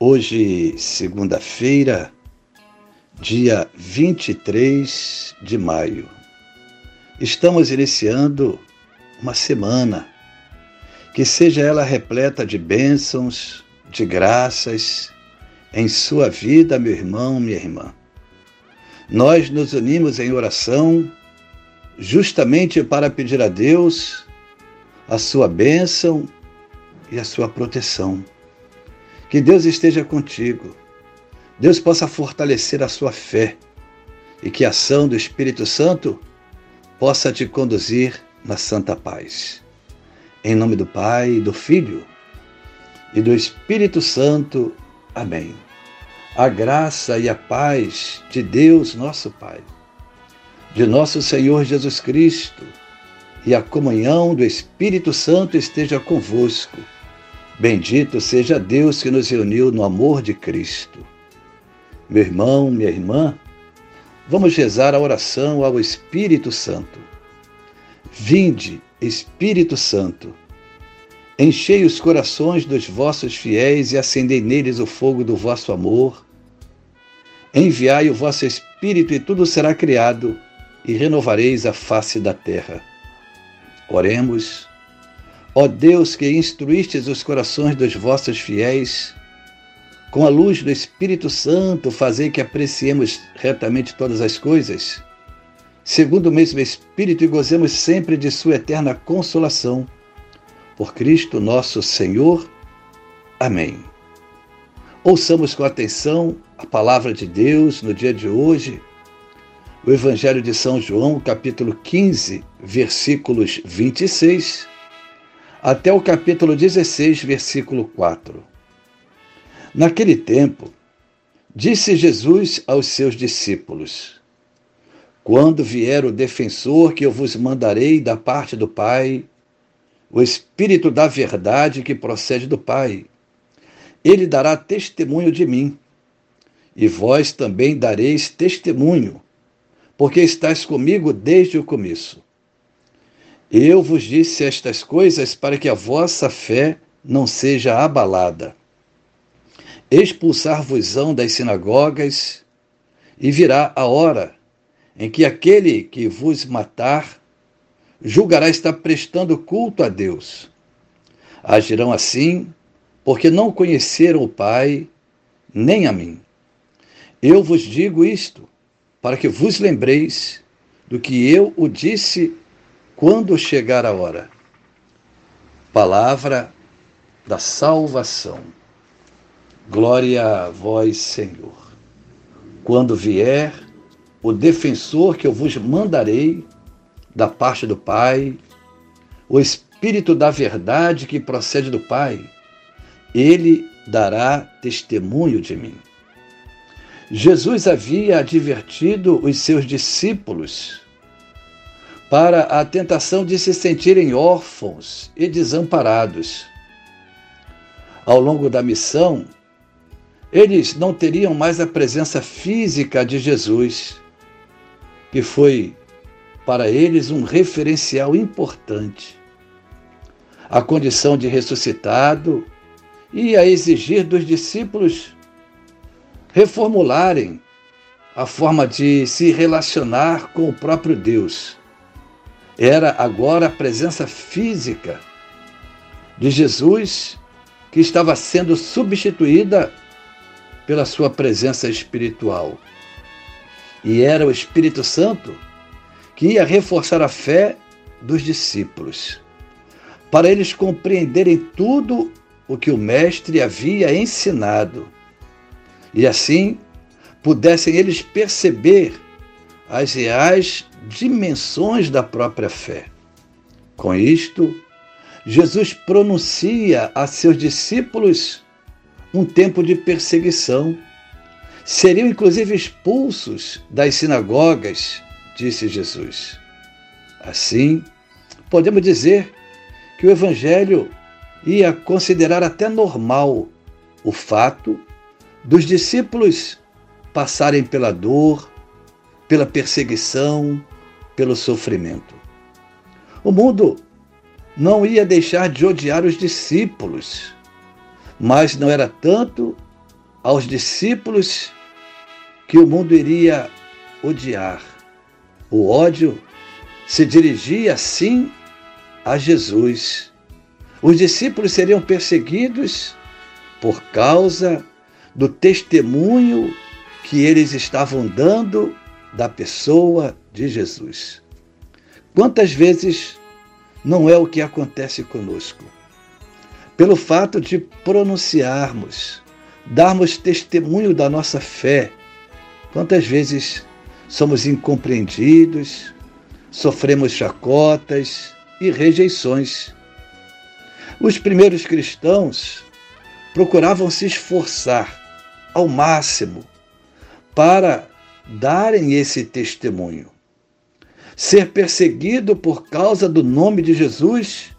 Hoje, segunda-feira, dia 23 de maio. Estamos iniciando uma semana que seja ela repleta de bênçãos, de graças em sua vida, meu irmão, minha irmã. Nós nos unimos em oração justamente para pedir a Deus a sua bênção e a sua proteção. Que Deus esteja contigo. Deus possa fortalecer a sua fé e que a ação do Espírito Santo possa te conduzir na santa paz. Em nome do Pai, do Filho e do Espírito Santo. Amém. A graça e a paz de Deus, nosso Pai, de nosso Senhor Jesus Cristo e a comunhão do Espírito Santo esteja convosco Bendito seja Deus que nos reuniu no amor de Cristo. Meu irmão, minha irmã, vamos rezar a oração ao Espírito Santo. Vinde, Espírito Santo, enchei os corações dos vossos fiéis e acendei neles o fogo do vosso amor. Enviai o vosso Espírito e tudo será criado, e renovareis a face da terra. Oremos. Ó Deus que instruístes os corações dos vossos fiéis, com a luz do Espírito Santo, fazei que apreciemos retamente todas as coisas, segundo o mesmo Espírito, e gozemos sempre de Sua eterna consolação. Por Cristo nosso Senhor. Amém. Ouçamos com atenção a palavra de Deus no dia de hoje, o Evangelho de São João, capítulo 15, versículos 26 até o capítulo 16, versículo 4. Naquele tempo, disse Jesus aos seus discípulos: Quando vier o defensor que eu vos mandarei da parte do Pai, o Espírito da verdade que procede do Pai, ele dará testemunho de mim. E vós também dareis testemunho, porque estáis comigo desde o começo. Eu vos disse estas coisas para que a vossa fé não seja abalada. Expulsar-vos-ão das sinagogas, e virá a hora em que aquele que vos matar julgará estar prestando culto a Deus. Agirão assim, porque não conheceram o Pai, nem a mim. Eu vos digo isto, para que vos lembreis do que eu o disse quando chegar a hora. Palavra da salvação. Glória a vós, Senhor. Quando vier o defensor que eu vos mandarei da parte do Pai, o Espírito da verdade que procede do Pai, ele dará testemunho de mim. Jesus havia advertido os seus discípulos para a tentação de se sentirem órfãos e desamparados. Ao longo da missão, eles não teriam mais a presença física de Jesus, que foi para eles um referencial importante. A condição de ressuscitado ia exigir dos discípulos reformularem a forma de se relacionar com o próprio Deus era agora a presença física de Jesus que estava sendo substituída pela sua presença espiritual. E era o Espírito Santo que ia reforçar a fé dos discípulos, para eles compreenderem tudo o que o Mestre havia ensinado e assim pudessem eles perceber as reais dimensões da própria fé. Com isto, Jesus pronuncia a seus discípulos um tempo de perseguição, Seriam inclusive expulsos das sinagogas, disse Jesus. Assim, podemos dizer que o Evangelho ia considerar até normal o fato dos discípulos passarem pela dor, pela perseguição, pelo sofrimento. O mundo não ia deixar de odiar os discípulos, mas não era tanto aos discípulos que o mundo iria odiar. O ódio se dirigia, sim, a Jesus. Os discípulos seriam perseguidos por causa do testemunho que eles estavam dando da pessoa de Jesus. Quantas vezes não é o que acontece conosco? Pelo fato de pronunciarmos, darmos testemunho da nossa fé, quantas vezes somos incompreendidos, sofremos chacotas e rejeições. Os primeiros cristãos procuravam se esforçar ao máximo para darem esse testemunho. Ser perseguido por causa do nome de Jesus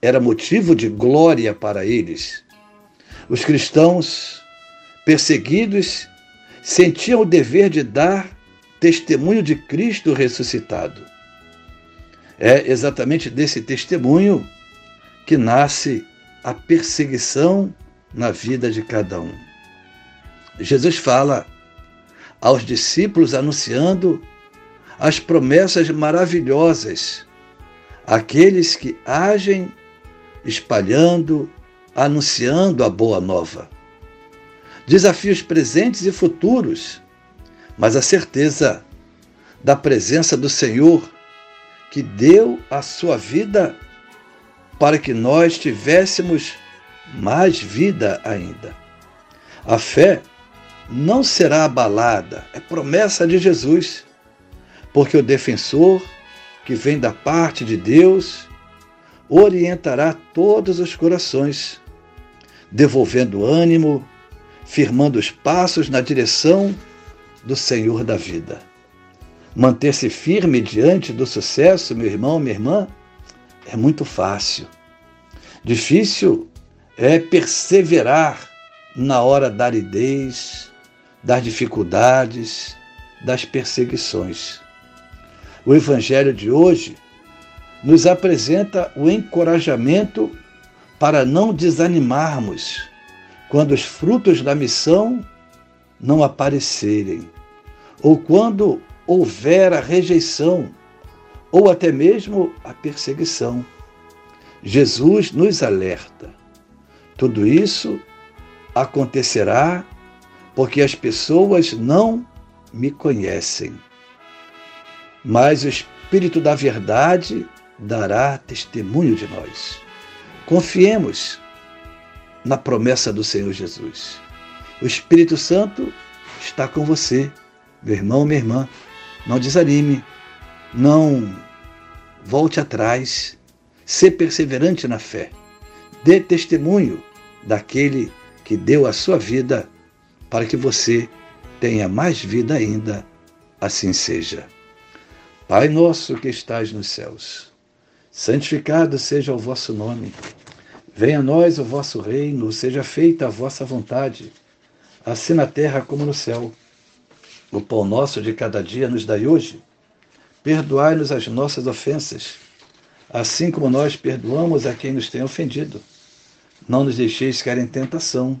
era motivo de glória para eles. Os cristãos perseguidos sentiam o dever de dar testemunho de Cristo ressuscitado. É exatamente desse testemunho que nasce a perseguição na vida de cada um. Jesus fala aos discípulos anunciando as promessas maravilhosas, aqueles que agem espalhando, anunciando a boa nova. Desafios presentes e futuros, mas a certeza da presença do Senhor que deu a sua vida para que nós tivéssemos mais vida ainda. A fé não será abalada, é promessa de Jesus, porque o defensor, que vem da parte de Deus, orientará todos os corações, devolvendo ânimo, firmando os passos na direção do Senhor da vida. Manter-se firme diante do sucesso, meu irmão, minha irmã, é muito fácil. Difícil é perseverar na hora da aridez, das dificuldades, das perseguições. O Evangelho de hoje nos apresenta o encorajamento para não desanimarmos quando os frutos da missão não aparecerem, ou quando houver a rejeição, ou até mesmo a perseguição. Jesus nos alerta. Tudo isso acontecerá porque as pessoas não me conhecem. Mas o Espírito da Verdade dará testemunho de nós. Confiemos na promessa do Senhor Jesus. O Espírito Santo está com você, meu irmão, minha irmã. Não desanime, não volte atrás, ser perseverante na fé. Dê testemunho daquele que deu a sua vida para que você tenha mais vida ainda. Assim seja. Pai nosso que estás nos céus, santificado seja o vosso nome. Venha a nós o vosso reino, seja feita a vossa vontade, assim na terra como no céu. O pão nosso de cada dia nos dai hoje. Perdoai-nos as nossas ofensas, assim como nós perdoamos a quem nos tem ofendido. Não nos deixeis cair em tentação,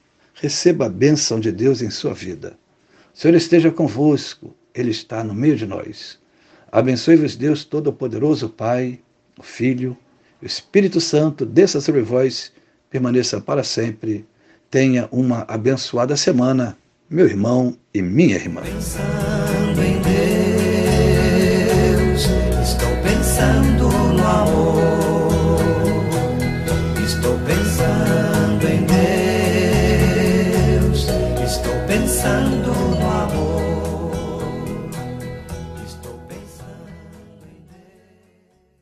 receba a bênção de Deus em sua vida. O Senhor esteja convosco, Ele está no meio de nós. Abençoe-vos, Deus Todo-Poderoso, Pai, o Filho, o Espírito Santo, desça sobre vós, permaneça para sempre. Tenha uma abençoada semana meu irmão e minha irmã.